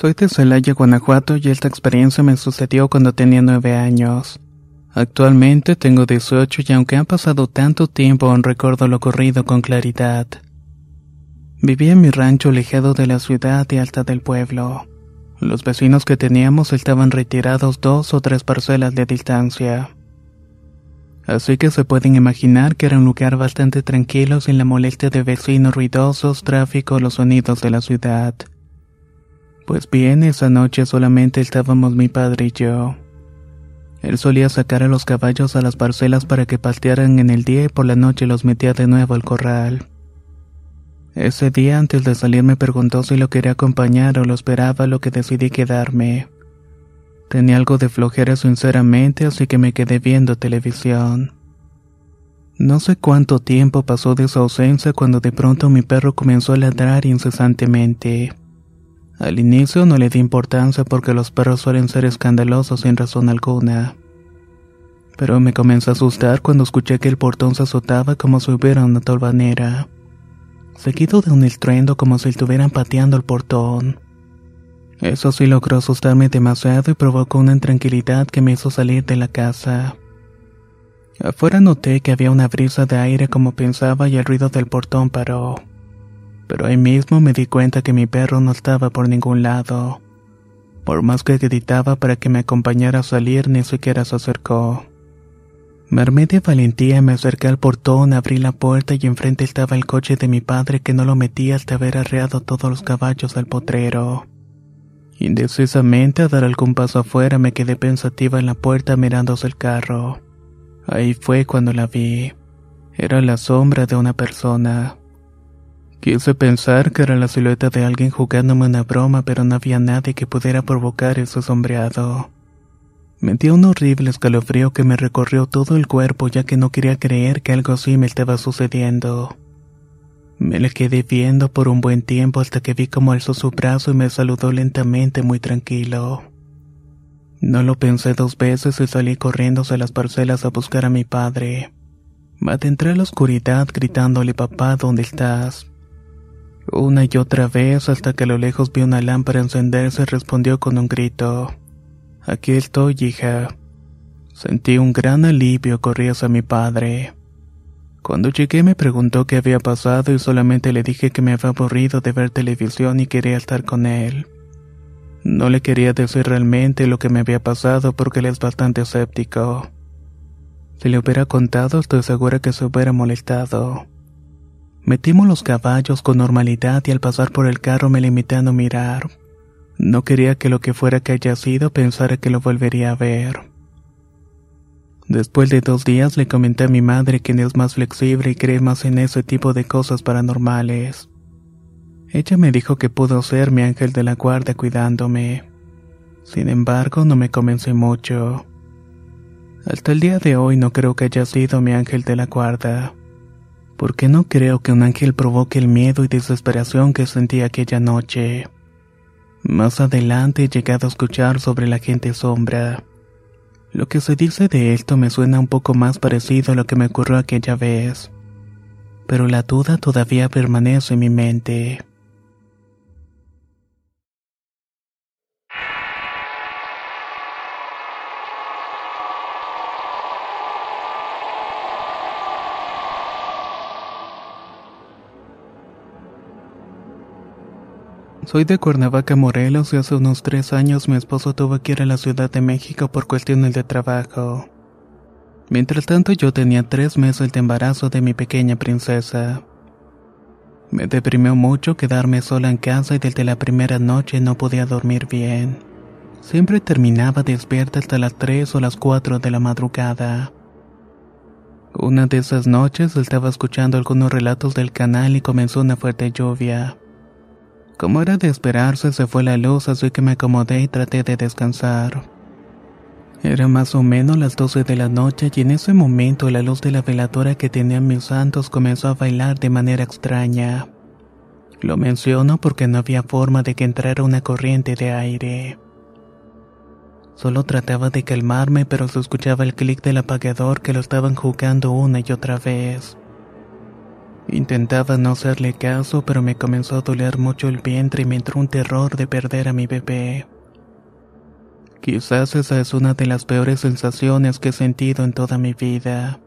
Soy de Celaya, Guanajuato y esta experiencia me sucedió cuando tenía nueve años. Actualmente tengo 18 y aunque ha pasado tanto tiempo aún recuerdo lo ocurrido con claridad. Vivía en mi rancho alejado de la ciudad y alta del pueblo. Los vecinos que teníamos estaban retirados dos o tres parcelas de distancia. Así que se pueden imaginar que era un lugar bastante tranquilo sin la molestia de vecinos ruidosos, tráfico los sonidos de la ciudad. Pues bien, esa noche solamente estábamos mi padre y yo. Él solía sacar a los caballos a las parcelas para que pastearan en el día y por la noche los metía de nuevo al corral. Ese día antes de salir me preguntó si lo quería acompañar o lo esperaba, lo que decidí quedarme. Tenía algo de flojera sinceramente, así que me quedé viendo televisión. No sé cuánto tiempo pasó de su ausencia cuando de pronto mi perro comenzó a ladrar incesantemente. Al inicio no le di importancia porque los perros suelen ser escandalosos sin razón alguna. Pero me comenzó a asustar cuando escuché que el portón se azotaba como si hubiera una tolvanera, seguido de un estruendo como si estuvieran pateando el portón. Eso sí logró asustarme demasiado y provocó una intranquilidad que me hizo salir de la casa. Afuera noté que había una brisa de aire como pensaba y el ruido del portón paró pero ahí mismo me di cuenta que mi perro no estaba por ningún lado. Por más que gritaba para que me acompañara a salir, ni siquiera se acercó. Me armé de valentía, me acerqué al portón, abrí la puerta y enfrente estaba el coche de mi padre que no lo metía hasta haber arreado todos los caballos al potrero. Indecisamente a dar algún paso afuera me quedé pensativa en la puerta mirándose el carro. Ahí fue cuando la vi. Era la sombra de una persona. Quise pensar que era la silueta de alguien jugándome una broma, pero no había nadie que pudiera provocar ese sombreado. Me dio un horrible escalofrío que me recorrió todo el cuerpo ya que no quería creer que algo así me estaba sucediendo. Me le quedé viendo por un buen tiempo hasta que vi cómo alzó su brazo y me saludó lentamente muy tranquilo. No lo pensé dos veces y salí corriendo hacia las parcelas a buscar a mi padre. Me adentré a la oscuridad gritándole papá, ¿dónde estás? Una y otra vez hasta que a lo lejos vi una lámpara encenderse y respondió con un grito. Aquí estoy, hija. Sentí un gran alivio, corrí hacia mi padre. Cuando llegué me preguntó qué había pasado y solamente le dije que me había aburrido de ver televisión y quería estar con él. No le quería decir realmente lo que me había pasado porque él es bastante escéptico. Si le hubiera contado estoy segura que se hubiera molestado. Metimos los caballos con normalidad y al pasar por el carro me limité a no mirar. No quería que lo que fuera que haya sido pensara que lo volvería a ver. Después de dos días le comenté a mi madre quien es más flexible y cree más en ese tipo de cosas paranormales. Ella me dijo que pudo ser mi ángel de la guarda cuidándome. Sin embargo, no me convencí mucho. Hasta el día de hoy no creo que haya sido mi ángel de la guarda porque no creo que un ángel provoque el miedo y desesperación que sentí aquella noche. Más adelante he llegado a escuchar sobre la gente sombra. Lo que se dice de esto me suena un poco más parecido a lo que me ocurrió aquella vez, pero la duda todavía permanece en mi mente. Soy de Cuernavaca, Morelos, y hace unos tres años mi esposo tuvo que ir a la Ciudad de México por cuestiones de trabajo. Mientras tanto yo tenía tres meses de embarazo de mi pequeña princesa. Me deprimió mucho quedarme sola en casa y desde la primera noche no podía dormir bien. Siempre terminaba despierta hasta las 3 o las 4 de la madrugada. Una de esas noches estaba escuchando algunos relatos del canal y comenzó una fuerte lluvia. Como era de esperarse, se fue la luz, así que me acomodé y traté de descansar. Era más o menos las 12 de la noche y en ese momento la luz de la veladora que tenían mis santos comenzó a bailar de manera extraña. Lo menciono porque no había forma de que entrara una corriente de aire. Solo trataba de calmarme, pero se escuchaba el clic del apagador que lo estaban jugando una y otra vez. Intentaba no hacerle caso, pero me comenzó a doler mucho el vientre y me entró un terror de perder a mi bebé. Quizás esa es una de las peores sensaciones que he sentido en toda mi vida.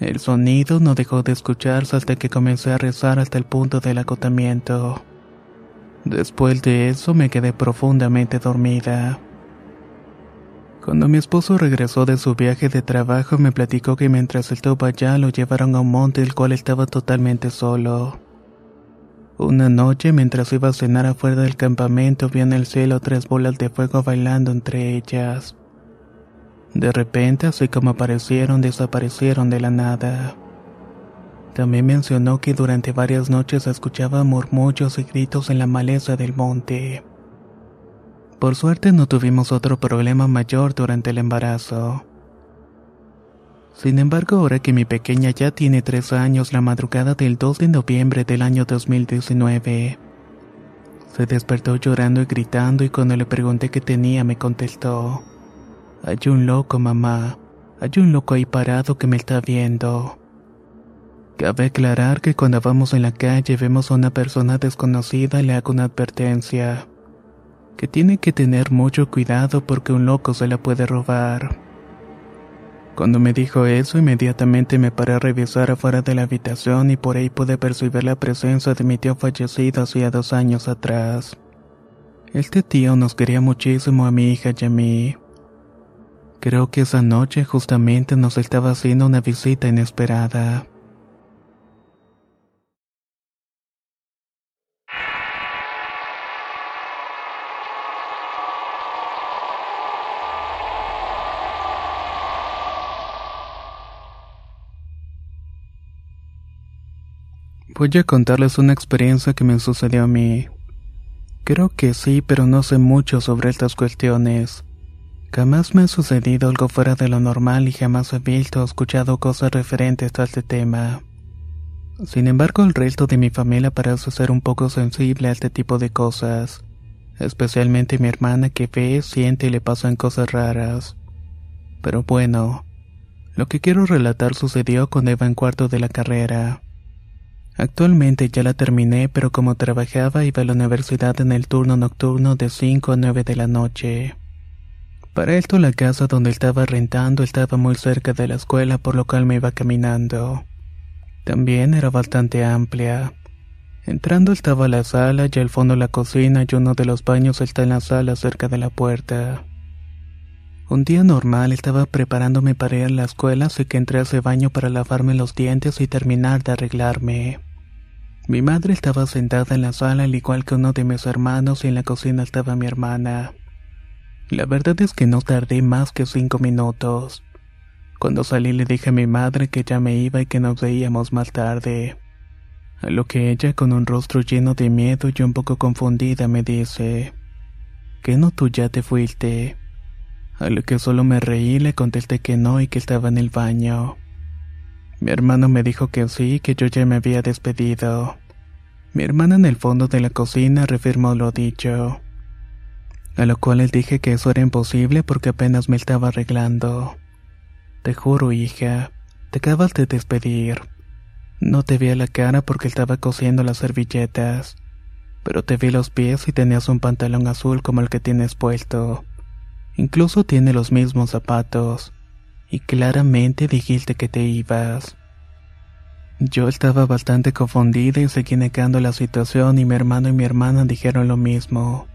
El sonido no dejó de escucharse hasta que comencé a rezar hasta el punto del agotamiento. Después de eso me quedé profundamente dormida. Cuando mi esposo regresó de su viaje de trabajo me platicó que mientras estuvo allá lo llevaron a un monte el cual estaba totalmente solo. Una noche mientras iba a cenar afuera del campamento vi en el cielo tres bolas de fuego bailando entre ellas. De repente, así como aparecieron, desaparecieron de la nada. También mencionó que durante varias noches escuchaba murmullos y gritos en la maleza del monte. Por suerte no tuvimos otro problema mayor durante el embarazo. Sin embargo, ahora que mi pequeña ya tiene tres años, la madrugada del 2 de noviembre del año 2019, se despertó llorando y gritando y cuando le pregunté qué tenía me contestó, hay un loco mamá, hay un loco ahí parado que me está viendo. Cabe aclarar que cuando vamos en la calle vemos a una persona desconocida y le hago una advertencia que tiene que tener mucho cuidado porque un loco se la puede robar. Cuando me dijo eso, inmediatamente me paré a revisar afuera de la habitación y por ahí pude percibir la presencia de mi tío fallecido hacía dos años atrás. Este tío nos quería muchísimo a mi hija y a mí. Creo que esa noche justamente nos estaba haciendo una visita inesperada. Voy a contarles una experiencia que me sucedió a mí. Creo que sí, pero no sé mucho sobre estas cuestiones. Jamás me ha sucedido algo fuera de lo normal y jamás he visto o escuchado cosas referentes a este tema. Sin embargo, el resto de mi familia parece ser un poco sensible a este tipo de cosas, especialmente mi hermana que ve, siente y le pasan cosas raras. Pero bueno, lo que quiero relatar sucedió cuando iba en cuarto de la carrera. Actualmente ya la terminé, pero como trabajaba iba a la universidad en el turno nocturno de 5 a 9 de la noche. Para esto la casa donde estaba rentando estaba muy cerca de la escuela, por lo cual me iba caminando. También era bastante amplia. Entrando estaba la sala y al fondo la cocina y uno de los baños está en la sala cerca de la puerta. Un día normal estaba preparándome para ir a la escuela, así que entré a ese baño para lavarme los dientes y terminar de arreglarme. Mi madre estaba sentada en la sala al igual que uno de mis hermanos y en la cocina estaba mi hermana. La verdad es que no tardé más que cinco minutos. Cuando salí le dije a mi madre que ya me iba y que nos veíamos más tarde. A lo que ella, con un rostro lleno de miedo y un poco confundida, me dice, ¿Qué no tú ya te fuiste? A lo que solo me reí y le contesté que no y que estaba en el baño. Mi hermano me dijo que sí, que yo ya me había despedido. Mi hermana en el fondo de la cocina reafirmó lo dicho. A lo cual le dije que eso era imposible porque apenas me estaba arreglando. Te juro, hija, te acabas de despedir. No te vi a la cara porque estaba cosiendo las servilletas, pero te vi los pies y tenías un pantalón azul como el que tienes puesto. Incluso tiene los mismos zapatos. Y claramente dijiste que te ibas. Yo estaba bastante confundida y seguí negando la situación y mi hermano y mi hermana dijeron lo mismo.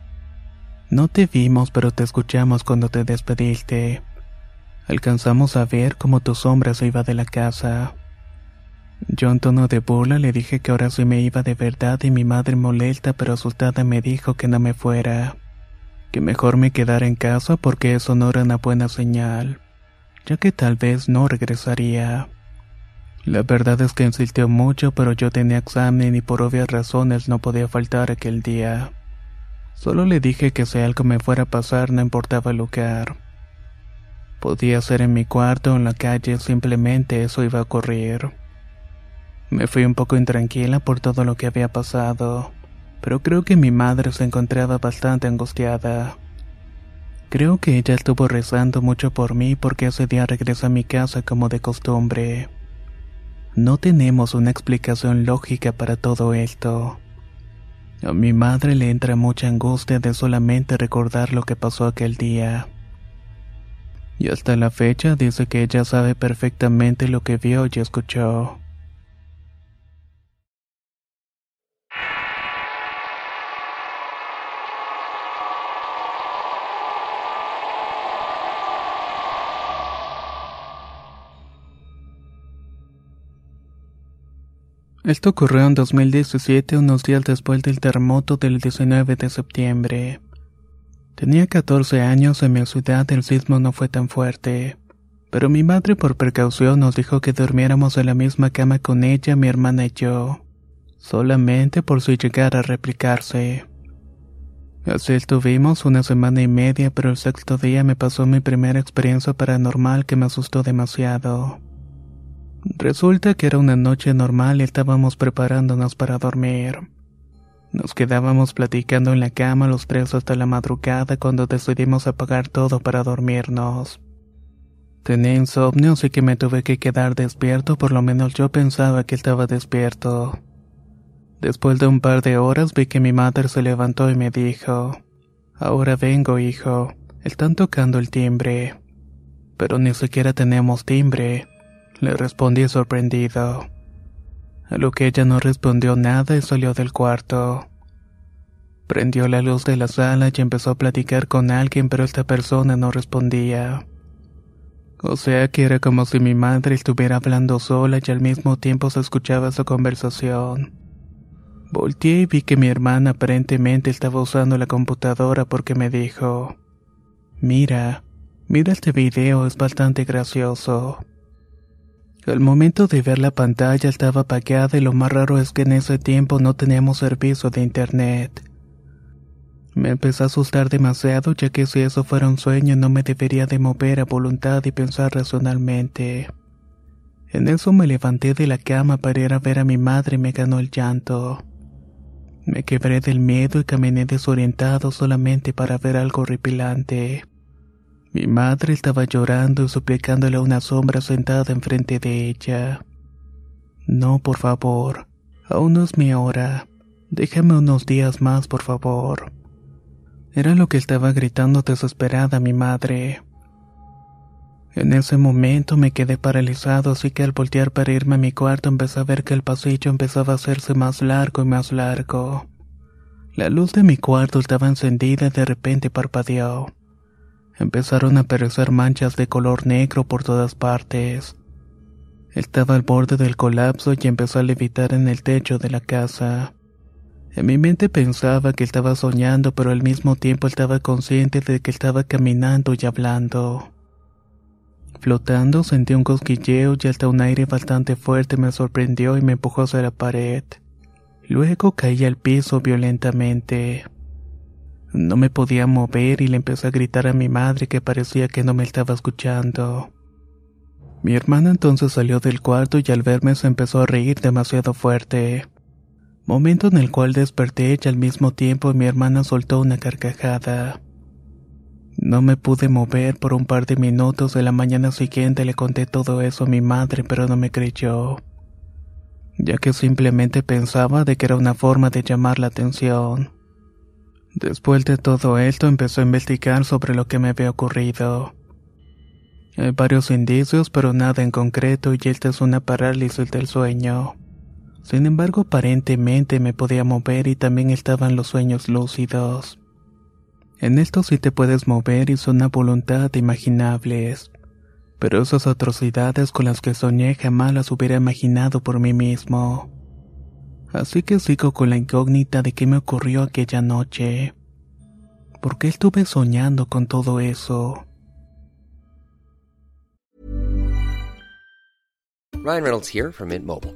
No te vimos, pero te escuchamos cuando te despediste. Alcanzamos a ver cómo tu sombra se iba de la casa. Yo en tono de burla le dije que ahora sí me iba de verdad y mi madre molesta pero asustada me dijo que no me fuera, que mejor me quedara en casa porque eso no era una buena señal, ya que tal vez no regresaría. La verdad es que insistió mucho pero yo tenía examen y por obvias razones no podía faltar aquel día. Solo le dije que si algo me fuera a pasar no importaba el lugar. Podía ser en mi cuarto o en la calle, simplemente eso iba a ocurrir. Me fui un poco intranquila por todo lo que había pasado, pero creo que mi madre se encontraba bastante angustiada. Creo que ella estuvo rezando mucho por mí porque ese día regresé a mi casa como de costumbre. No tenemos una explicación lógica para todo esto. A mi madre le entra mucha angustia de solamente recordar lo que pasó aquel día. Y hasta la fecha dice que ella sabe perfectamente lo que vio y escuchó. Esto ocurrió en 2017, unos días después del terremoto del 19 de septiembre. Tenía 14 años, en mi ciudad el sismo no fue tan fuerte, pero mi madre por precaución nos dijo que durmiéramos en la misma cama con ella, mi hermana y yo, solamente por si llegara a replicarse. Así estuvimos una semana y media, pero el sexto día me pasó mi primera experiencia paranormal que me asustó demasiado. Resulta que era una noche normal y estábamos preparándonos para dormir. Nos quedábamos platicando en la cama los tres hasta la madrugada cuando decidimos apagar todo para dormirnos. Tenía insomnio así que me tuve que quedar despierto, por lo menos yo pensaba que estaba despierto. Después de un par de horas vi que mi madre se levantó y me dijo, Ahora vengo, hijo, están tocando el timbre. Pero ni siquiera tenemos timbre. Le respondí sorprendido. A lo que ella no respondió nada y salió del cuarto. Prendió la luz de la sala y empezó a platicar con alguien, pero esta persona no respondía. O sea que era como si mi madre estuviera hablando sola y al mismo tiempo se escuchaba su conversación. Volteé y vi que mi hermana aparentemente estaba usando la computadora porque me dijo, Mira, mira este video, es bastante gracioso. Al momento de ver la pantalla estaba apagada y lo más raro es que en ese tiempo no teníamos servicio de internet. Me empecé a asustar demasiado ya que si eso fuera un sueño no me debería de mover a voluntad y pensar racionalmente. En eso me levanté de la cama para ir a ver a mi madre y me ganó el llanto. Me quebré del miedo y caminé desorientado solamente para ver algo horripilante. Mi madre estaba llorando y suplicándole a una sombra sentada enfrente de ella. No, por favor, aún no es mi hora. Déjame unos días más, por favor. Era lo que estaba gritando desesperada mi madre. En ese momento me quedé paralizado, así que al voltear para irme a mi cuarto empecé a ver que el pasillo empezaba a hacerse más largo y más largo. La luz de mi cuarto estaba encendida y de repente parpadeó. Empezaron a aparecer manchas de color negro por todas partes. Estaba al borde del colapso y empezó a levitar en el techo de la casa. En mi mente pensaba que estaba soñando, pero al mismo tiempo estaba consciente de que estaba caminando y hablando. Flotando sentí un cosquilleo y hasta un aire bastante fuerte me sorprendió y me empujó hacia la pared. Luego caí al piso violentamente. No me podía mover y le empecé a gritar a mi madre que parecía que no me estaba escuchando. Mi hermana entonces salió del cuarto y al verme se empezó a reír demasiado fuerte. Momento en el cual desperté y al mismo tiempo mi hermana soltó una carcajada. No me pude mover por un par de minutos de la mañana siguiente le conté todo eso a mi madre pero no me creyó, ya que simplemente pensaba de que era una forma de llamar la atención. Después de todo esto empezó a investigar sobre lo que me había ocurrido. Hay varios indicios, pero nada en concreto y esta es una parálisis del sueño. Sin embargo, aparentemente me podía mover y también estaban los sueños lúcidos. En esto sí te puedes mover y son a voluntad imaginables. Pero esas atrocidades con las que soñé jamás las hubiera imaginado por mí mismo. Así que sigo con la incógnita de qué me ocurrió aquella noche. ¿Por qué estuve soñando con todo eso? Ryan Reynolds here from Mint Mobile.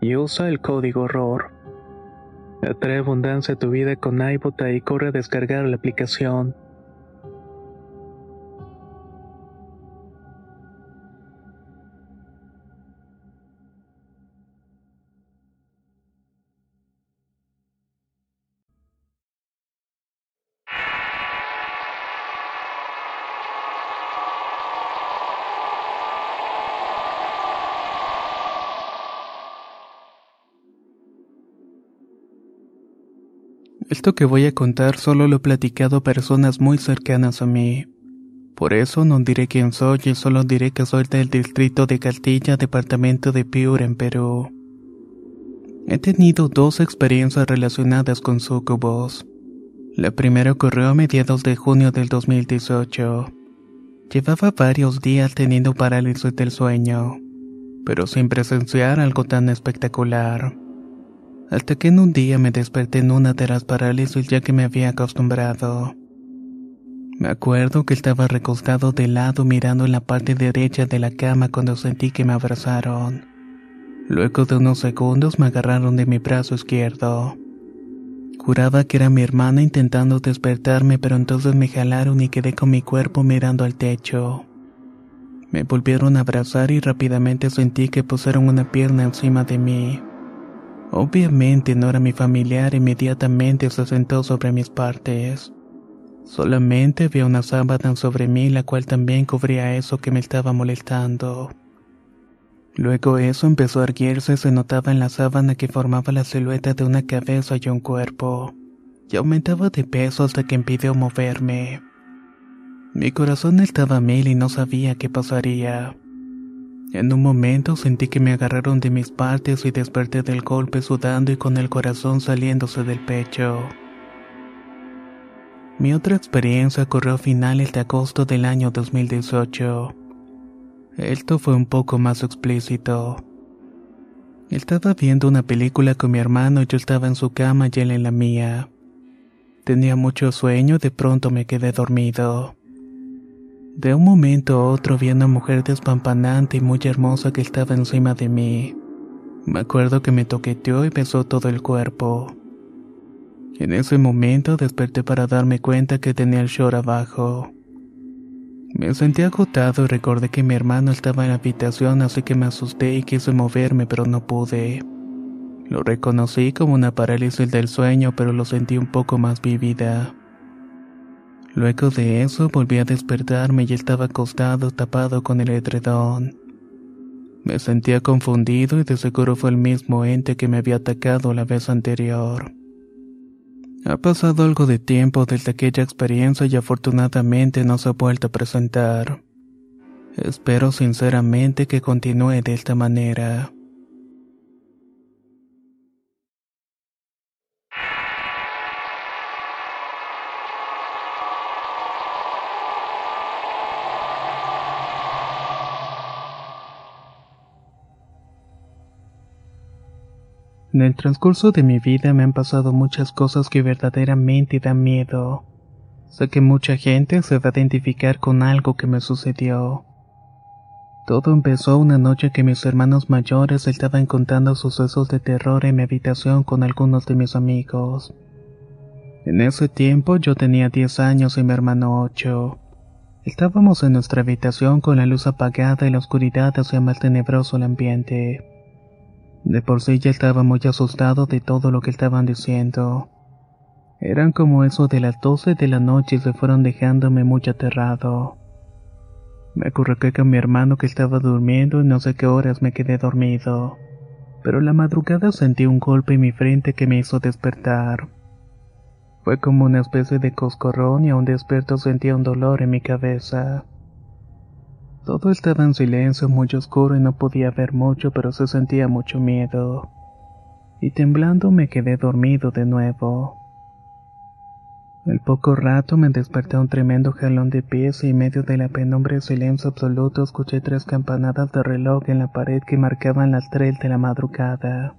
y usa el código ROR. Atrae abundancia a tu vida con iBota y corre a descargar la aplicación. Que voy a contar solo lo he platicado a personas muy cercanas a mí. Por eso no diré quién soy y solo diré que soy del distrito de Castilla, departamento de Piura, en Perú. He tenido dos experiencias relacionadas con sucubos. La primera ocurrió a mediados de junio del 2018. Llevaba varios días teniendo parálisis del sueño, pero sin presenciar algo tan espectacular hasta que en un día me desperté en una de las parálisis ya que me había acostumbrado. Me acuerdo que estaba recostado de lado mirando en la parte derecha de la cama cuando sentí que me abrazaron. Luego de unos segundos me agarraron de mi brazo izquierdo. Juraba que era mi hermana intentando despertarme, pero entonces me jalaron y quedé con mi cuerpo mirando al techo. Me volvieron a abrazar y rápidamente sentí que pusieron una pierna encima de mí. Obviamente no era mi familiar, inmediatamente se sentó sobre mis partes. Solamente había una sábana sobre mí, la cual también cubría eso que me estaba molestando. Luego eso empezó a erguirse, se notaba en la sábana que formaba la silueta de una cabeza y un cuerpo, y aumentaba de peso hasta que impidió moverme. Mi corazón estaba mil y no sabía qué pasaría. En un momento sentí que me agarraron de mis partes y desperté del golpe sudando y con el corazón saliéndose del pecho. Mi otra experiencia ocurrió a finales de agosto del año 2018. Esto fue un poco más explícito. Estaba viendo una película con mi hermano y yo estaba en su cama y él en la mía. Tenía mucho sueño y de pronto me quedé dormido. De un momento a otro vi a una mujer despampanante y muy hermosa que estaba encima de mí. Me acuerdo que me toqueteó y besó todo el cuerpo. En ese momento desperté para darme cuenta que tenía el short abajo. Me sentí agotado y recordé que mi hermano estaba en la habitación así que me asusté y quise moverme pero no pude. Lo reconocí como una parálisis del sueño pero lo sentí un poco más vívida. Luego de eso volví a despertarme y estaba acostado tapado con el edredón. Me sentía confundido y de seguro fue el mismo ente que me había atacado la vez anterior. Ha pasado algo de tiempo desde aquella experiencia y afortunadamente no se ha vuelto a presentar. Espero sinceramente que continúe de esta manera. En el transcurso de mi vida me han pasado muchas cosas que verdaderamente dan miedo. Sé que mucha gente se va a identificar con algo que me sucedió. Todo empezó una noche que mis hermanos mayores estaban contando sucesos de terror en mi habitación con algunos de mis amigos. En ese tiempo yo tenía 10 años y mi hermano 8. Estábamos en nuestra habitación con la luz apagada y la oscuridad hacía más tenebroso el ambiente. De por sí ya estaba muy asustado de todo lo que estaban diciendo. Eran como eso de las doce de la noche y se fueron dejándome muy aterrado. Me acurruqué con mi hermano que estaba durmiendo y no sé qué horas me quedé dormido. Pero la madrugada sentí un golpe en mi frente que me hizo despertar. Fue como una especie de coscorrón y a un despierto sentía un dolor en mi cabeza. Todo estaba en silencio, muy oscuro y no podía ver mucho, pero se sentía mucho miedo. Y temblando me quedé dormido de nuevo. Al poco rato me desperté un tremendo jalón de pies y en medio de la penumbra y silencio absoluto escuché tres campanadas de reloj en la pared que marcaban las tres de la madrugada.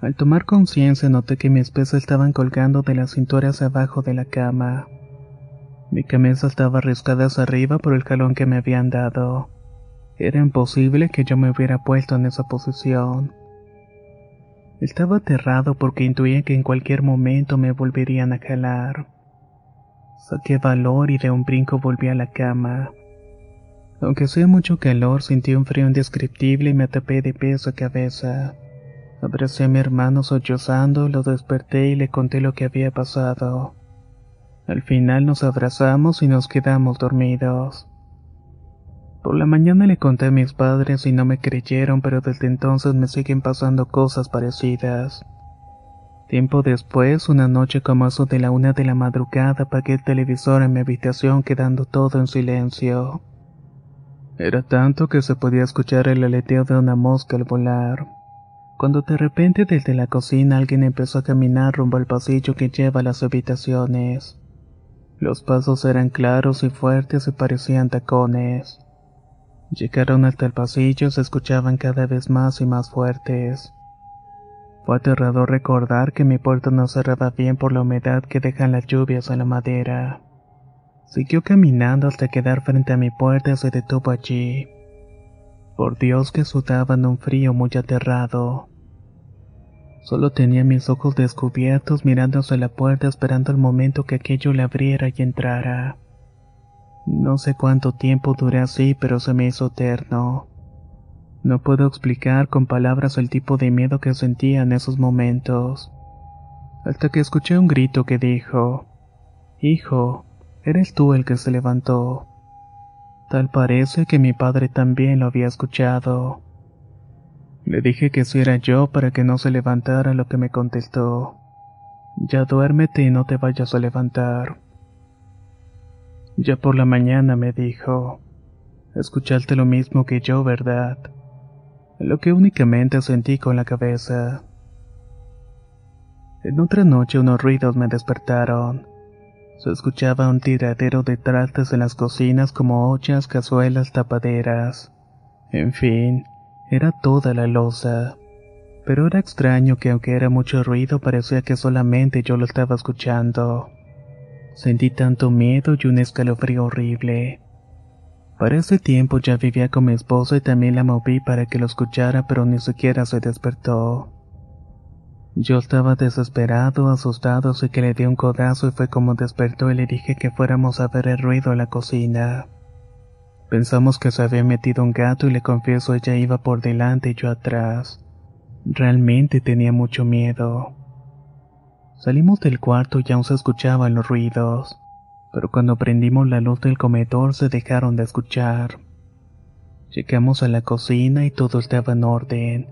Al tomar conciencia noté que mis pies estaban colgando de la cintura hacia abajo de la cama. Mi cabeza estaba arriscada hacia arriba por el jalón que me habían dado. Era imposible que yo me hubiera puesto en esa posición. Estaba aterrado porque intuía que en cualquier momento me volverían a jalar. Saqué valor y de un brinco volví a la cama. Aunque hacía mucho calor, sentí un frío indescriptible y me tapé de peso a cabeza. Abracé a mi hermano sollozando, lo desperté y le conté lo que había pasado. Al final nos abrazamos y nos quedamos dormidos. Por la mañana le conté a mis padres y no me creyeron, pero desde entonces me siguen pasando cosas parecidas. Tiempo después, una noche como eso de la una de la madrugada, apagué el televisor en mi habitación quedando todo en silencio. Era tanto que se podía escuchar el aleteo de una mosca al volar. Cuando de repente desde la cocina alguien empezó a caminar rumbo al pasillo que lleva a las habitaciones. Los pasos eran claros y fuertes y parecían tacones. Llegaron hasta el pasillo y se escuchaban cada vez más y más fuertes. Fue aterrador recordar que mi puerta no cerraba bien por la humedad que dejan las lluvias a la madera. Siguió caminando hasta quedar frente a mi puerta y se detuvo allí. Por Dios que sudaban un frío muy aterrado. Solo tenía mis ojos descubiertos mirando hacia la puerta esperando el momento que aquello le abriera y entrara. No sé cuánto tiempo duré así, pero se me hizo eterno. No puedo explicar con palabras el tipo de miedo que sentía en esos momentos. Hasta que escuché un grito que dijo, Hijo, eres tú el que se levantó. Tal parece que mi padre también lo había escuchado. Le dije que si era yo para que no se levantara lo que me contestó. Ya duérmete y no te vayas a levantar. Ya por la mañana me dijo, Escuchaste lo mismo que yo, ¿verdad? Lo que únicamente sentí con la cabeza. En otra noche unos ruidos me despertaron. Se escuchaba un tiradero de trastes en las cocinas como ollas, cazuelas, tapaderas. En fin, era toda la loza. Pero era extraño que aunque era mucho ruido parecía que solamente yo lo estaba escuchando. Sentí tanto miedo y un escalofrío horrible. Para ese tiempo ya vivía con mi esposa y también la moví para que lo escuchara, pero ni siquiera se despertó. Yo estaba desesperado, asustado, así que le di un codazo y fue como despertó y le dije que fuéramos a ver el ruido en la cocina. Pensamos que se había metido un gato y le confieso ella iba por delante y yo atrás. Realmente tenía mucho miedo. Salimos del cuarto y aún se escuchaban los ruidos pero cuando prendimos la luz del comedor se dejaron de escuchar. Llegamos a la cocina y todo estaba en orden.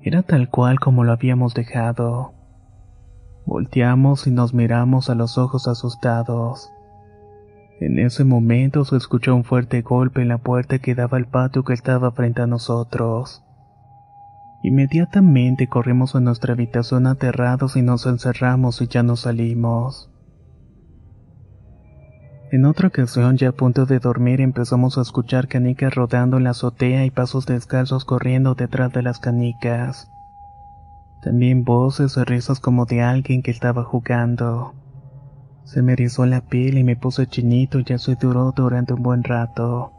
Era tal cual como lo habíamos dejado. Volteamos y nos miramos a los ojos asustados. En ese momento se escuchó un fuerte golpe en la puerta que daba al patio que estaba frente a nosotros. Inmediatamente corrimos a nuestra habitación aterrados y nos encerramos y ya no salimos. En otra ocasión, ya a punto de dormir, empezamos a escuchar canicas rodando en la azotea y pasos descalzos corriendo detrás de las canicas. También voces y risas como de alguien que estaba jugando. Se me erizó la piel y me puse chinito y eso duró durante un buen rato.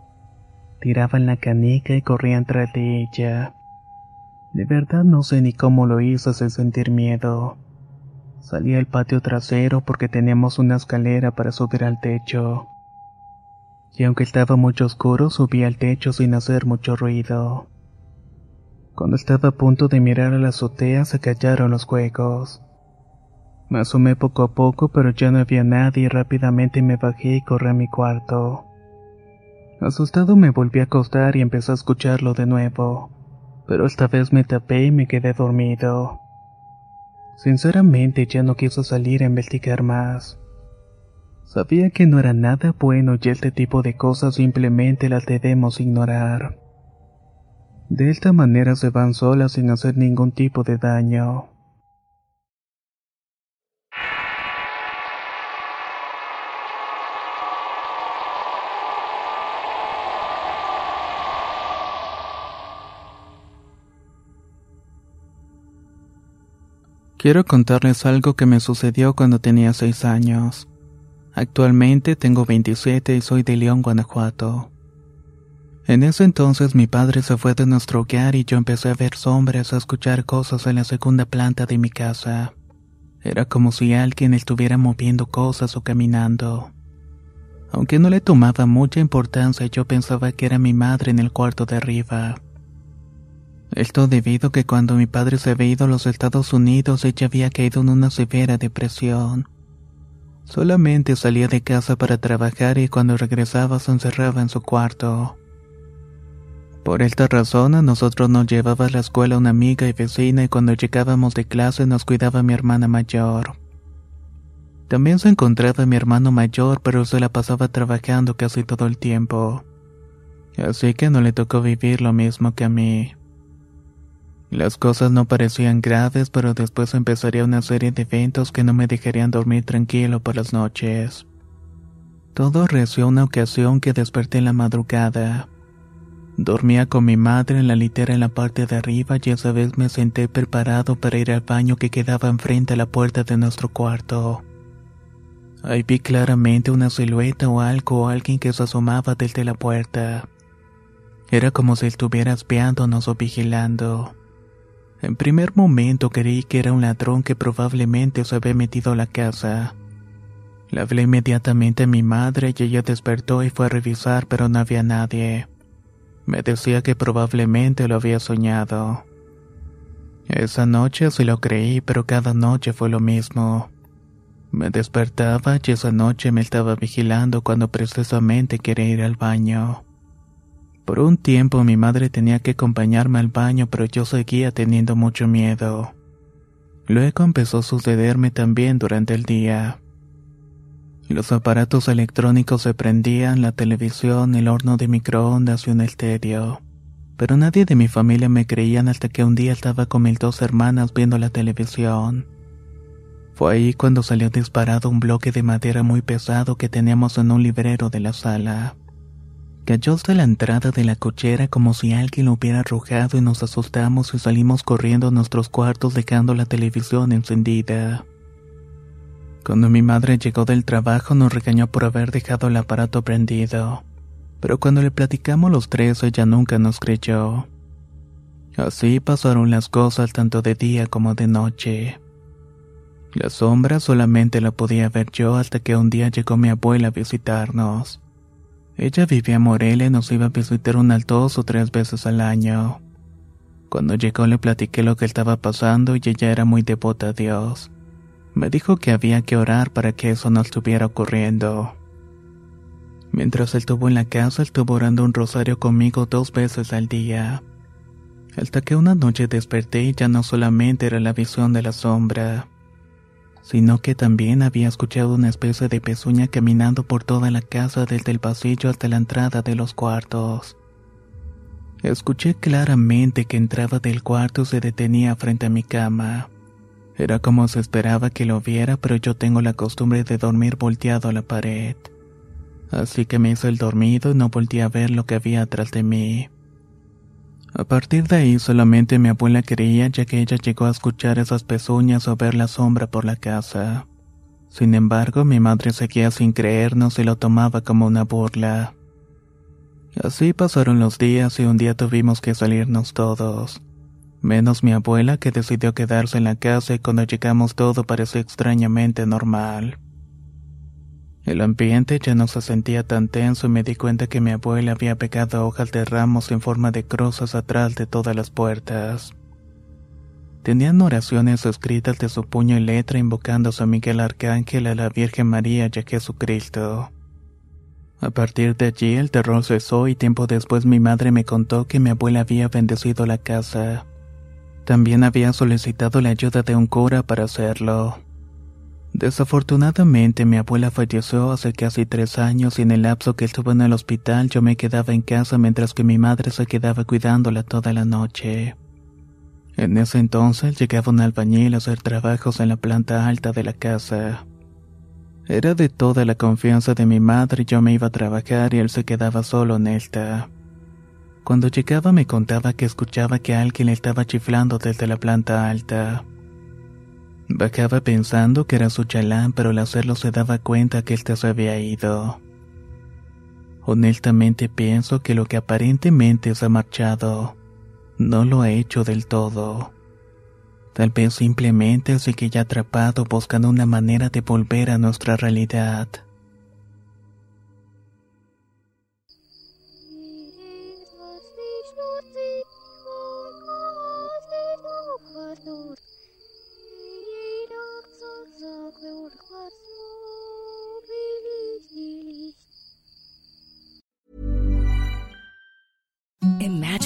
Tiraban la canica y corrían tras de ella. De verdad no sé ni cómo lo hice sin sentir miedo. Salí al patio trasero porque teníamos una escalera para subir al techo. Y aunque estaba mucho oscuro, subí al techo sin hacer mucho ruido. Cuando estaba a punto de mirar a la azotea, se callaron los juegos. Me asomé poco a poco, pero ya no había nadie y rápidamente me bajé y corrí a mi cuarto. Asustado me volví a acostar y empecé a escucharlo de nuevo, pero esta vez me tapé y me quedé dormido. Sinceramente ya no quiso salir a investigar más. Sabía que no era nada bueno y este tipo de cosas simplemente las debemos ignorar. De esta manera se van solas sin hacer ningún tipo de daño. Quiero contarles algo que me sucedió cuando tenía 6 años. Actualmente tengo 27 y soy de León, Guanajuato. En ese entonces mi padre se fue de nuestro hogar y yo empecé a ver sombras, a escuchar cosas en la segunda planta de mi casa. Era como si alguien estuviera moviendo cosas o caminando. Aunque no le tomaba mucha importancia, yo pensaba que era mi madre en el cuarto de arriba. Esto debido a que cuando mi padre se había ido a los Estados Unidos ella había caído en una severa depresión. Solamente salía de casa para trabajar y cuando regresaba se encerraba en su cuarto. Por esta razón a nosotros nos llevaba a la escuela una amiga y vecina y cuando llegábamos de clase nos cuidaba mi hermana mayor. También se encontraba mi hermano mayor pero se la pasaba trabajando casi todo el tiempo. Así que no le tocó vivir lo mismo que a mí. Las cosas no parecían graves, pero después empezaría una serie de eventos que no me dejarían dormir tranquilo por las noches. Todo reció una ocasión que desperté en la madrugada. Dormía con mi madre en la litera en la parte de arriba y esa vez me senté preparado para ir al baño que quedaba enfrente a la puerta de nuestro cuarto. Ahí vi claramente una silueta o algo o alguien que se asomaba desde la puerta. Era como si estuviera espiándonos o vigilando. En primer momento creí que era un ladrón que probablemente se había metido a la casa. Le hablé inmediatamente a mi madre y ella despertó y fue a revisar, pero no había nadie. Me decía que probablemente lo había soñado. Esa noche sí lo creí, pero cada noche fue lo mismo. Me despertaba y esa noche me estaba vigilando cuando precisamente quería ir al baño. Por un tiempo mi madre tenía que acompañarme al baño, pero yo seguía teniendo mucho miedo. Luego empezó a sucederme también durante el día. Los aparatos electrónicos se prendían, la televisión, el horno de microondas y un estéreo. Pero nadie de mi familia me creían hasta que un día estaba con mis dos hermanas viendo la televisión. Fue ahí cuando salió disparado un bloque de madera muy pesado que teníamos en un librero de la sala. Cayó hasta la entrada de la cochera como si alguien lo hubiera arrojado y nos asustamos y salimos corriendo a nuestros cuartos dejando la televisión encendida. Cuando mi madre llegó del trabajo nos regañó por haber dejado el aparato prendido, pero cuando le platicamos los tres ella nunca nos creyó. Así pasaron las cosas tanto de día como de noche. La sombra solamente la podía ver yo hasta que un día llegó mi abuela a visitarnos. Ella vivía en Morelia y nos iba a visitar unas dos o tres veces al año. Cuando llegó le platiqué lo que estaba pasando y ella era muy devota a Dios. Me dijo que había que orar para que eso no estuviera ocurriendo. Mientras estuvo en la casa, estuvo orando un rosario conmigo dos veces al día. Hasta que una noche desperté y ya no solamente era la visión de la sombra, sino que también había escuchado una especie de pezuña caminando por toda la casa desde el pasillo hasta la entrada de los cuartos. Escuché claramente que entraba del cuarto y se detenía frente a mi cama. Era como se esperaba que lo viera, pero yo tengo la costumbre de dormir volteado a la pared. Así que me hice el dormido y no volteé a ver lo que había atrás de mí. A partir de ahí solamente mi abuela creía ya que ella llegó a escuchar esas pezuñas o ver la sombra por la casa. Sin embargo, mi madre seguía sin creernos y lo tomaba como una burla. Así pasaron los días y un día tuvimos que salirnos todos menos mi abuela que decidió quedarse en la casa y cuando llegamos todo pareció extrañamente normal. El ambiente ya no se sentía tan tenso y me di cuenta que mi abuela había pegado hojas de ramos en forma de cruzas atrás de todas las puertas. Tenían oraciones escritas de su puño y letra invocando a San Miguel Arcángel, a la Virgen María y a Jesucristo. A partir de allí el terror cesó y tiempo después mi madre me contó que mi abuela había bendecido la casa. También había solicitado la ayuda de un cura para hacerlo. Desafortunadamente mi abuela falleció hace casi tres años y en el lapso que estuvo en el hospital yo me quedaba en casa mientras que mi madre se quedaba cuidándola toda la noche. En ese entonces llegaba un albañil a hacer trabajos en la planta alta de la casa. Era de toda la confianza de mi madre yo me iba a trabajar y él se quedaba solo en esta. Cuando llegaba me contaba que escuchaba que alguien le estaba chiflando desde la planta alta. Bajaba pensando que era su chalán, pero al hacerlo se daba cuenta que éste se había ido. Honestamente pienso que lo que aparentemente se ha marchado, no lo ha hecho del todo. Tal vez simplemente sigue atrapado buscando una manera de volver a nuestra realidad.